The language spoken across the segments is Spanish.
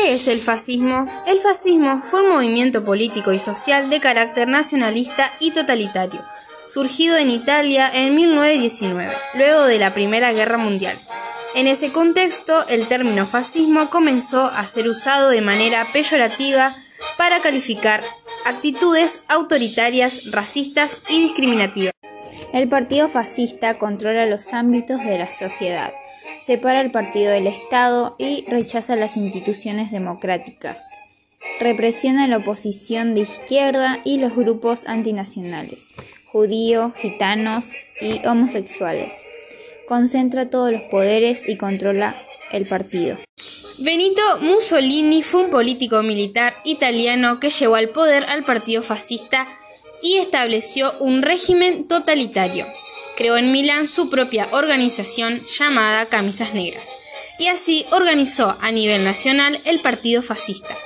¿Qué es el fascismo? El fascismo fue un movimiento político y social de carácter nacionalista y totalitario, surgido en Italia en 1919, luego de la Primera Guerra Mundial. En ese contexto, el término fascismo comenzó a ser usado de manera peyorativa para calificar actitudes autoritarias, racistas y discriminativas. El partido fascista controla los ámbitos de la sociedad, separa el partido del Estado y rechaza las instituciones democráticas. Represiona la oposición de izquierda y los grupos antinacionales, judíos, gitanos y homosexuales. Concentra todos los poderes y controla el partido. Benito Mussolini fue un político militar italiano que llevó al poder al partido fascista y estableció un régimen totalitario. Creó en Milán su propia organización llamada Camisas Negras y así organizó a nivel nacional el partido fascista.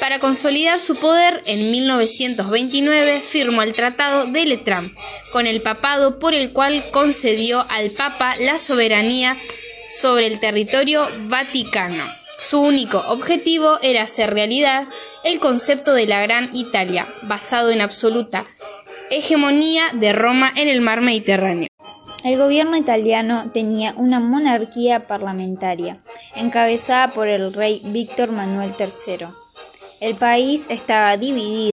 Para consolidar su poder, en 1929 firmó el Tratado de Letrán con el papado por el cual concedió al Papa la soberanía sobre el territorio vaticano. Su único objetivo era hacer realidad el concepto de la Gran Italia, basado en absoluta hegemonía de Roma en el mar Mediterráneo. El gobierno italiano tenía una monarquía parlamentaria, encabezada por el rey Víctor Manuel III. El país estaba dividido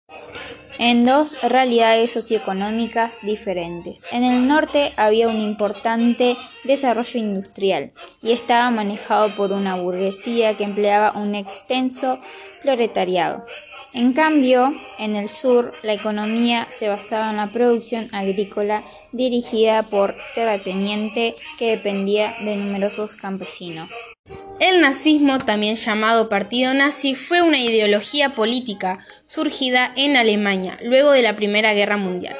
en dos realidades socioeconómicas diferentes. En el norte había un importante desarrollo industrial y estaba manejado por una burguesía que empleaba un extenso En cambio, en el sur, la economía se basaba en la producción agrícola dirigida por terrateniente que dependía de numerosos campesinos. El nazismo, también llamado Partido Nazi, fue una ideología política surgida en Alemania luego de la Primera Guerra Mundial.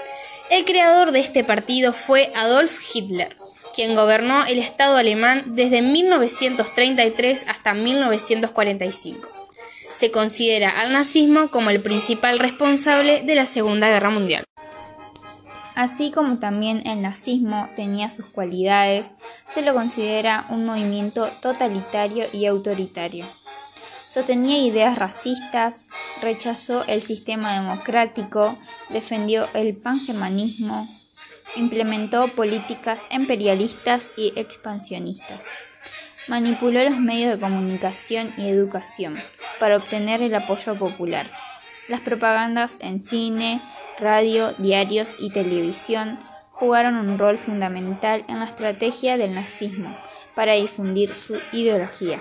El creador de este partido fue Adolf Hitler, quien gobernó el Estado alemán desde 1933 hasta 1945. Se considera al nazismo como el principal responsable de la Segunda Guerra Mundial. Así como también el nazismo tenía sus cualidades, se lo considera un movimiento totalitario y autoritario. Sostenía ideas racistas, rechazó el sistema democrático, defendió el pangermanismo, implementó políticas imperialistas y expansionistas. Manipuló los medios de comunicación y educación para obtener el apoyo popular. Las propagandas en cine, radio, diarios y televisión jugaron un rol fundamental en la estrategia del nazismo para difundir su ideología.